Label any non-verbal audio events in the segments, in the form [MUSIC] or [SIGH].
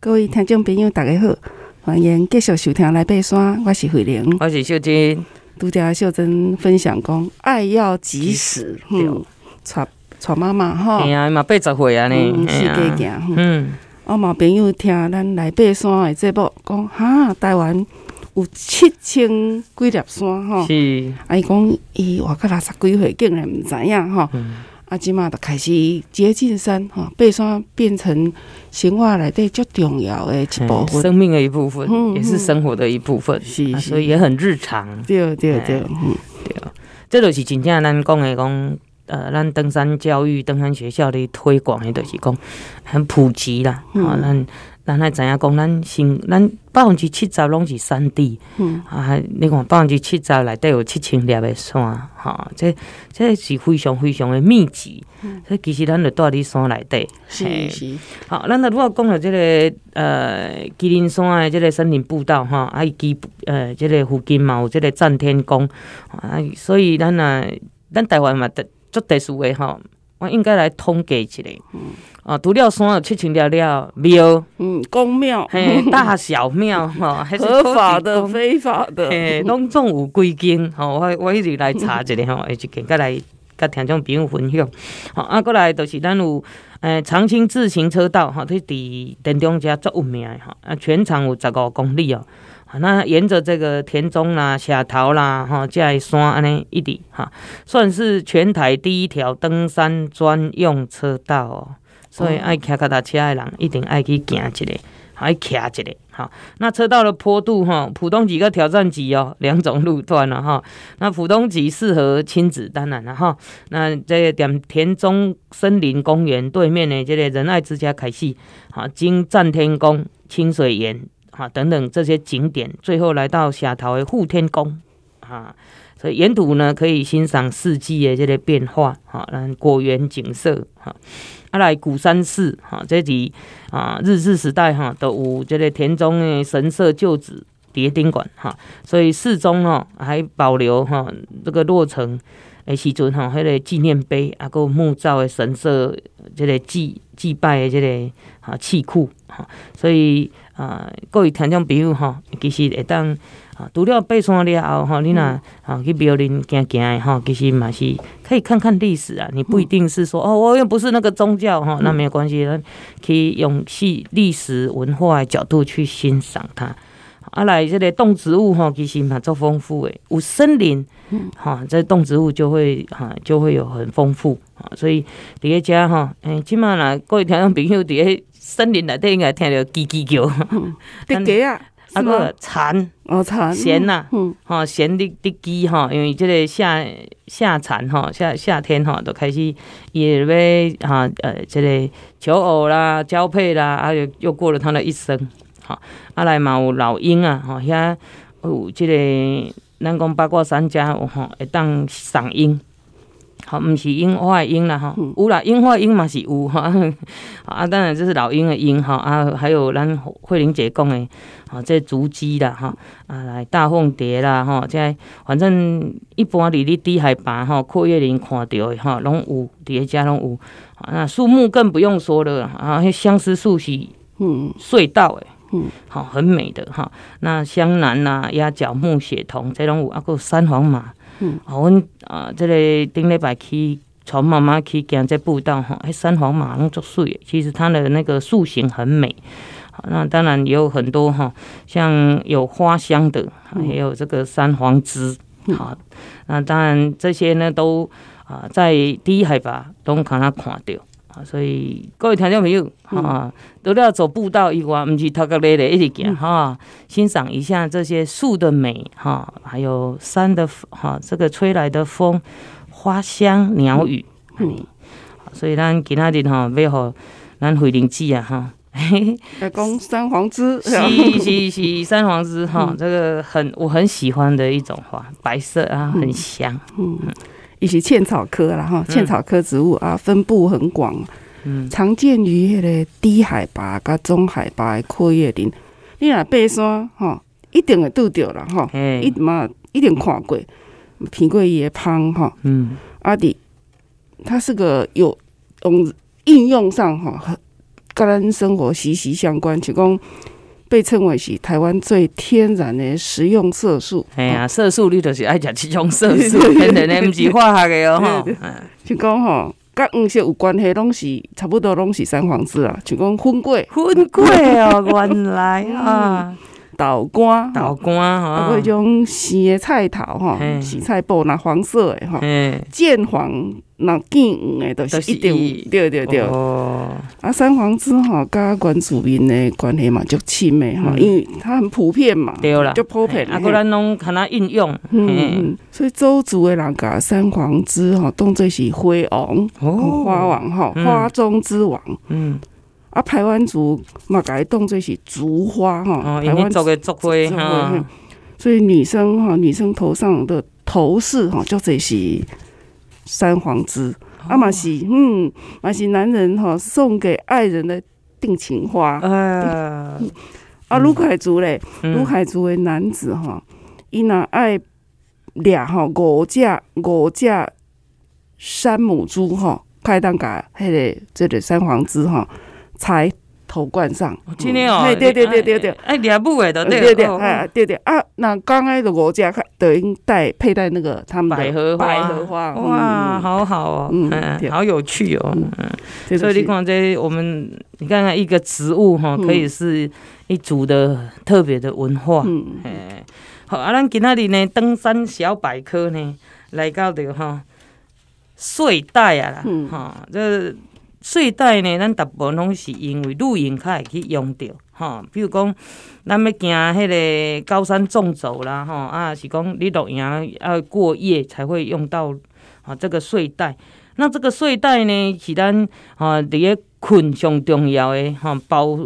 各位听众朋友，大家好，欢迎继续收听《来爬山》，我是慧玲，我是秀珍。拄则秀珍分享讲，爱要及时，嗯，带带妈妈哈，哎呀，嘛八十岁啊呢，世界行，嗯，我嘛朋友听咱来爬山的节目，讲哈，台湾有七千几粒山吼，是，啊伊讲伊活到六十几岁，竟然毋知影哈。啊，即马就开始接近山哈，爬山变成生活内底最重要的一部分，生命的一部分，嗯、也是生活的一部分，是，所以也很日常。对对对，嗯，对啊，这就是真正咱讲的讲，呃，咱登山教育、登山学校的推广的，就是讲很普及啦，啊、嗯，咱。咱还知影讲，咱新咱百分之七十拢是山地，嗯啊，你看百分之七十内底有七千粒的山，哈，这这是非常非常的密集。嗯，所以其实咱就住伫山内底，是是。好，咱如果讲到这个呃吉林山的这个森林步道，哈，啊，基呃这个附近嘛有这个战天宫，啊，所以咱啊，咱台湾嘛特足特殊的吼，我应该来统计一下。嗯。啊，除了山有七千了了庙，嗯，公庙，嘿，大小庙，哈，[LAUGHS] 还是合法的、非法的，嘿，拢总有几间，吼，我我一直来查一下，吼，[LAUGHS] 一间再来甲听众朋友分享。好，啊，过来就是咱有，诶，长青自行车道，哈，它伫电中遮足有名，哈，啊，全长有十五公里哦，那沿着这个田中啦、下头啦，哈，这山安尼一直，哈，算是全台第一条登山专用车道哦。所以爱骑脚踏车的人一定爱去行一个，爱骑一个。好，那车道的坡度哈，普通级跟挑战级哦，两种路段了哈。那普通级适合亲子，当然了哈。那这个点田中森林公园对面的这个仁爱之家开始，好，经战天宫、清水岩哈等等这些景点，最后来到社头的富天宫啊。所以沿途呢可以欣赏四季的这个变化，哈，那果园景色哈。啊，来鼓山寺哈，这里啊，日治时代哈都有这个田中的神社旧址叠顶馆哈，所以寺中哦还保留哈这个落成诶时阵哈，迄个纪念碑啊，个木造的神社这个祭祭拜的这个啊器库哈，所以啊各位听众朋友吼，其实会当。啊，除了爬山了后，吼，你若啊去庙里行行的吼，其实嘛是可以看看历史啊。你不一定是说哦，我又不是那个宗教吼，那没有关系，可以用系历史文化的角度去欣赏它。啊，来这个动植物哈，其实嘛足丰富诶，有森林，哈，这动植物就会哈就会有很丰富啊。所以第一家哈，诶，起码啦，各位听众朋友，伫个森林内底应该听到叽叽叫，[LAUGHS] 滴鸡啊。啊个蝉哦蝉蝉呐，嗯，哈蝉的的鸡哈，因为这个夏夏蝉哈夏夏天哈都开始也要哈呃这个求偶啦交配啦，啊又又过了它的一生，哈。啊来嘛有老鹰啊，哈遐有即个咱讲八卦山家有吼会当赏鹰。好，毋是樱花的樱啦，哈，有啦，樱花樱嘛是有哈，啊，当然这是老鹰的鹰哈，啊，还有咱慧玲姐讲的，啊，这竹鸡啦，吼，啊，来大凤蝶啦，哈，这反正一般离你低海拔哈，阔叶林看到的吼，拢有，伫咧遮拢有，那树木更不用说了，啊，迄相思树是嗯。隧道诶，嗯，好，很美的哈，那香楠呐、鸭脚木、血桐这种有，啊，个三黄马。嗯，啊，阮啊，这个顶礼拜去从妈妈去行这步道哈，哎，三黄马拢足水，其实它的那个树形很美。好，那当然也有很多哈，像有花香的，还有这个三黄枝。好，那当然这些呢都啊在低海拔都可能看到。所以各位听众朋友，哈，除了走步道以外，毋是头壳累累一直行哈，欣赏一下这些树的美哈，还有山的哈，这个吹来的风、花香、鸟语，嗯，所以咱今仔日哈，要和咱慧玲姐啊 [LAUGHS] 哈，来讲三黄枝，是是是三黄枝哈，这个很我很喜欢的一种花，白色啊，很香，嗯。一些茜草科啦哈，茜草科植物啊，分布很广，嗯，常见于迄个低海拔、甲中海拔的阔叶林。你若爬山吼，一定会拄着啦吼，一嘛一定看过，闻过伊的芳吼，嗯，阿弟，它是个有用应用上哈，跟咱生活息息相关，就讲被称为是台湾最天然的食用色素。哎呀，色素你就是爱食这种色素，[LAUGHS] 天然的，不是化学的哦。就讲吼，跟黄色有关系，拢是差不多拢是三黄色啊。就讲粉粿，粉粿哦，[LAUGHS] 原来啊。豆干，豆干哈，啊，嗰种生的菜头哈，洗菜脯那黄色的哈，见黄那见黄的都是一定，对对对。哦，啊，三皇子哈，跟原住民的关系嘛，就亲密哈，因为它很普遍嘛，对啦，就普遍。啊，个咱拢看它运用，嗯嗯，所以周族的人甲三皇子哈，当作是花王，花王哈，花中之王，嗯。啊，台湾族嘛，改当作是竹花哈，台湾族的竹花哈，所以女生哈，女生头上的头饰哈，就这是三黄枝，啊嘛是，嗯，嘛是男人哈送给爱人的定情花。呃，啊，卢凯族嘞，卢凯族的男子哈，伊若爱俩哈五只五只山母猪哈，开当甲迄个这个三黄枝哈。才头冠上，今天哦，对对对对对，哎，两部诶，都对对对，哎，对对。啊，那刚开的国家等于带佩戴那个他们百合花，百合花，哇，好好哦，嗯，好有趣哦，嗯，所以你看这我们，你看看一个植物哈，可以是一组的特别的文化，嗯，哎，好，啊，咱今仔日呢，登山小百科呢，来到的哈，睡袋啊啦，哈，这。睡袋呢，咱大部分拢是因为露营较会去用到，吼。比如讲，咱要行迄个高山纵走啦，吼啊，是讲你露营要过夜才会用到啊这个睡袋。那这个睡袋呢，是咱啊伫个困上重要的哈，保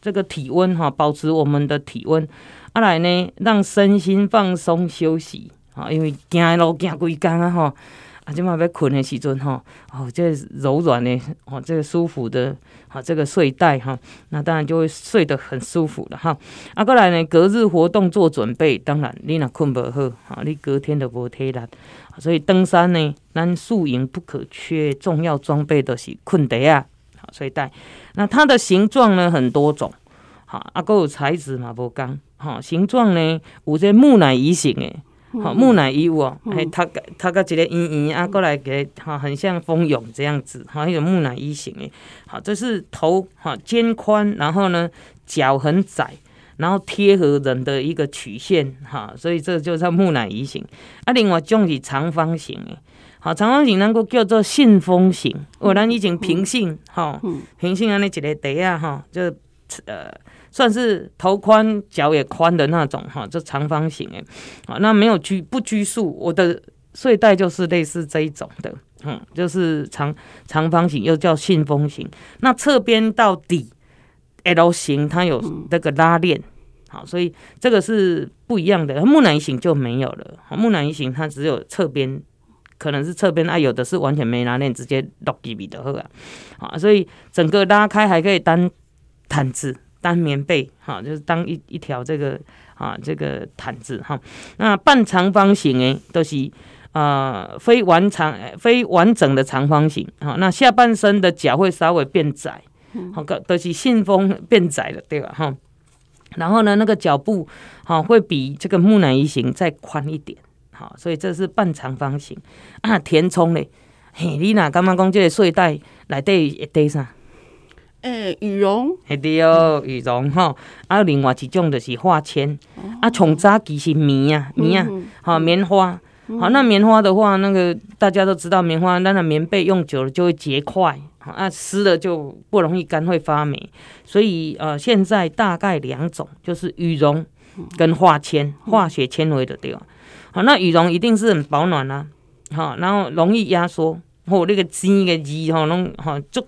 这个体温哈，保持我们的体温。啊来呢，让身心放松休息，啊，因为行路行规工啊，吼。啊，今晚要困的时阵哈，哦，这、柔软的，哦，这个舒服的，哈，这个睡袋哈，那当然就会睡得很舒服了哈。啊，过来呢，隔日活动做准备，当然你若困不好，哈，你隔天都无体力。所以登山呢，咱宿营不可缺重要装备的是困袋啊，好睡袋。那它的形状呢很多种，好，啊，个有材质嘛无共，哈，形状呢有这木乃伊型的。好木乃伊哦，还它个它个一个圆圆啊，过来给哈，很像蜂蛹这样子，哈，一个木乃伊型诶。好，这是头哈肩宽，然后呢脚很窄，然后贴合人的一个曲线哈，所以这就叫木乃伊型。啊，另外种是长方形诶，好长方形能够叫做信封型，哦咱以前平信哈，平信安尼一个袋啊哈，就呃。算是头宽脚也宽的那种哈，就长方形诶，啊，那没有拘不拘束，我的睡袋就是类似这一种的，嗯，就是长长方形又叫信封型，那侧边到底 L 型，它有那个拉链，好，所以这个是不一样的。木乃伊型就没有了，木乃伊型它只有侧边，可能是侧边啊，有的是完全没拉链，直接落地比的好啊，啊，所以整个拉开还可以当毯子。当棉被哈，就是当一一条这个啊这个毯子哈。那半长方形诶，都是啊、呃、非完长非完整的长方形哈。那下半身的脚会稍微变窄，好个都是信封变窄了，对吧哈？然后呢，那个脚步哈会比这个木乃伊型再宽一点，好，所以这是半长方形啊。填充嘞，嘿，你哪刚刚讲这个睡袋内底会带啥？诶、欸，羽绒，系对哦，羽绒哈。啊，另外一种就是化纤，啊，从早其实棉啊，棉啊，好棉花，好那棉花的话，那个大家都知道，棉花那个棉被用久了就会结块，啊，湿了就不容易干，会发霉。所以呃，现在大概两种，就是羽绒跟化纤，化学纤维的对吧？好，那羽绒一定是很保暖啦，好，然后容易压缩，或那个织个织哈，弄好就。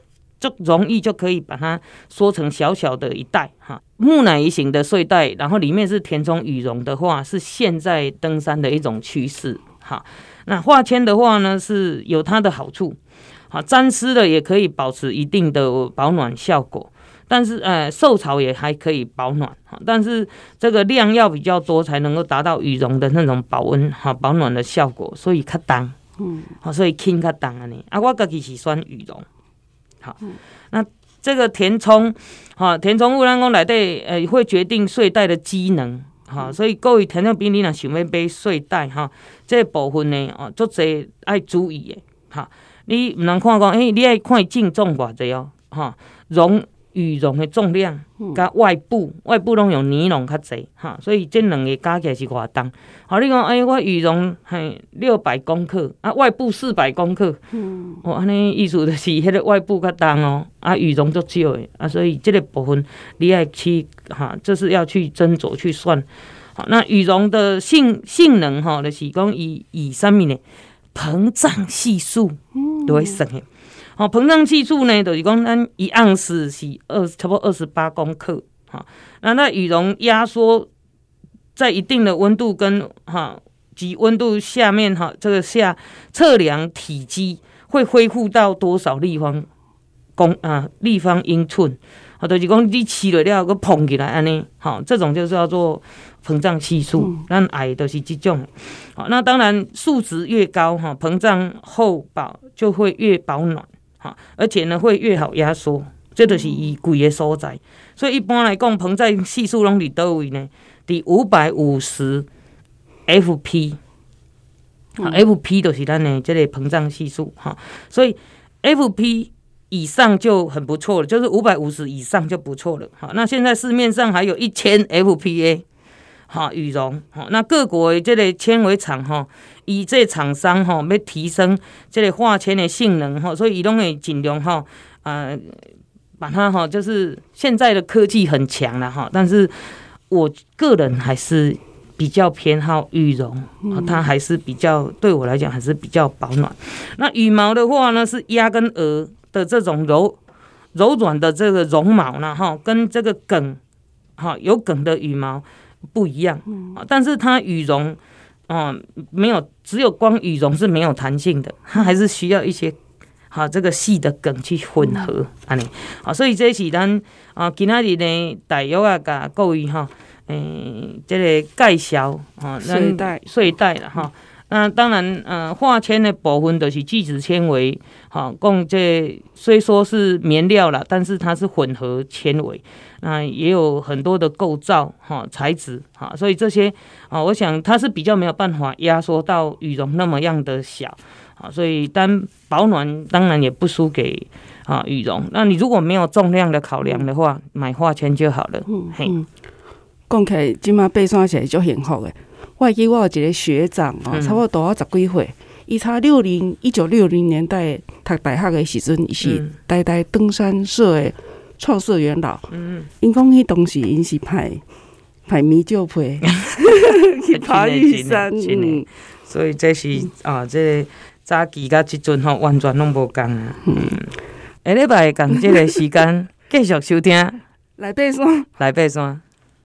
就容易就可以把它缩成小小的一袋哈，木乃伊型的睡袋，然后里面是填充羽绒的话，是现在登山的一种趋势哈。那化纤的话呢，是有它的好处，好沾湿了也可以保持一定的保暖效果，但是呃受潮也还可以保暖哈，但是这个量要比较多才能够达到羽绒的那种保温哈保暖的效果，所以较重，嗯，好所以轻较重啊呢啊我自己是选羽绒。好，那这个填充，哈，填充物咱讲内底，呃，会决定睡袋的机能，哈，所以各位听众朋友，你若想要买睡袋，哈，这个部分呢，哦，足侪爱注意的，哈，你毋通看讲，诶，你爱看净重偌济哦，哈，绒。羽绒的重量，甲外布，外部拢用尼龙较济，哈，所以这两个加起来是偌重。好，你讲，哎，我羽绒嘿六百公克，啊，外部四百公克，嗯，哦，安尼意思就是迄个外部较重哦，啊，羽绒足少的，啊，所以这个部分你爱去哈，就是要去斟酌去算。好，那羽绒的性性能哈，就是讲以以啥物呢？膨胀系数都会算诶。好，膨胀系数呢，就是讲咱一盎司是二，差不多二十八公克。哈，那那羽绒压缩在一定的温度跟哈及温度下面哈，这个下测量体积会恢复到多少立方公啊立方英寸？好，就是讲你起了了个膨起来安尼，好，这种就是叫做膨胀系数。咱爱都是这种。好，那当然数值越高哈，膨胀后保就会越保暖。而且呢，会越好压缩，这就是伊贵的所在。所以一般来讲，膨胀系数拢伫叨位呢？伫五百五十 FP，好，FP 就是咱的这个膨胀系数哈。所以 FP 以上就很不错了，就是五百五十以上就不错了。好，那现在市面上还有一千 FPA，好，羽绒，哈，那各国的这个纤维厂哈。以这厂商哈要提升这个化纤的性能哈，所以伊拢会尽量哈啊把它哈，就是现在的科技很强了哈，但是我个人还是比较偏好羽绒，它还是比较对我来讲还是比较保暖。那羽毛的话呢，是鸭跟鹅的这种柔柔软的这个绒毛呢哈，跟这个梗哈有梗的羽毛不一样，但是它羽绒。哦，没有，只有光羽绒是没有弹性的，它还是需要一些好这个细的梗去混合安尼。好，所以这是咱啊今仔日呢大约啊甲各位哈，诶，这个介绍啊，睡袋睡袋了哈。那当然，呃，化纤的部分都是聚酯纤维，好，共这虽说是棉料啦，但是它是混合纤维。那也有很多的构造哈材质哈，所以这些啊，我想它是比较没有办法压缩到羽绒那么样的小啊，所以单保暖当然也不输给啊羽绒。那你如果没有重量的考量的话，买化纤就好了。嗯，嘿，讲起来今嘛爬山起来就幸福的。我记我有一个学长哦，差不多大我十几岁，伊差六零一九六零年代读大学的时阵，伊是台大登山社的。创社元老，嗯，因讲迄当时因是派派米酒配 [LAUGHS] 去爬玉山，嗯，所以这是啊，这个早期甲即阵吼完全拢无共啊，嗯，下礼拜共即个时间 [LAUGHS] 继续收听，来爬山，来爬山。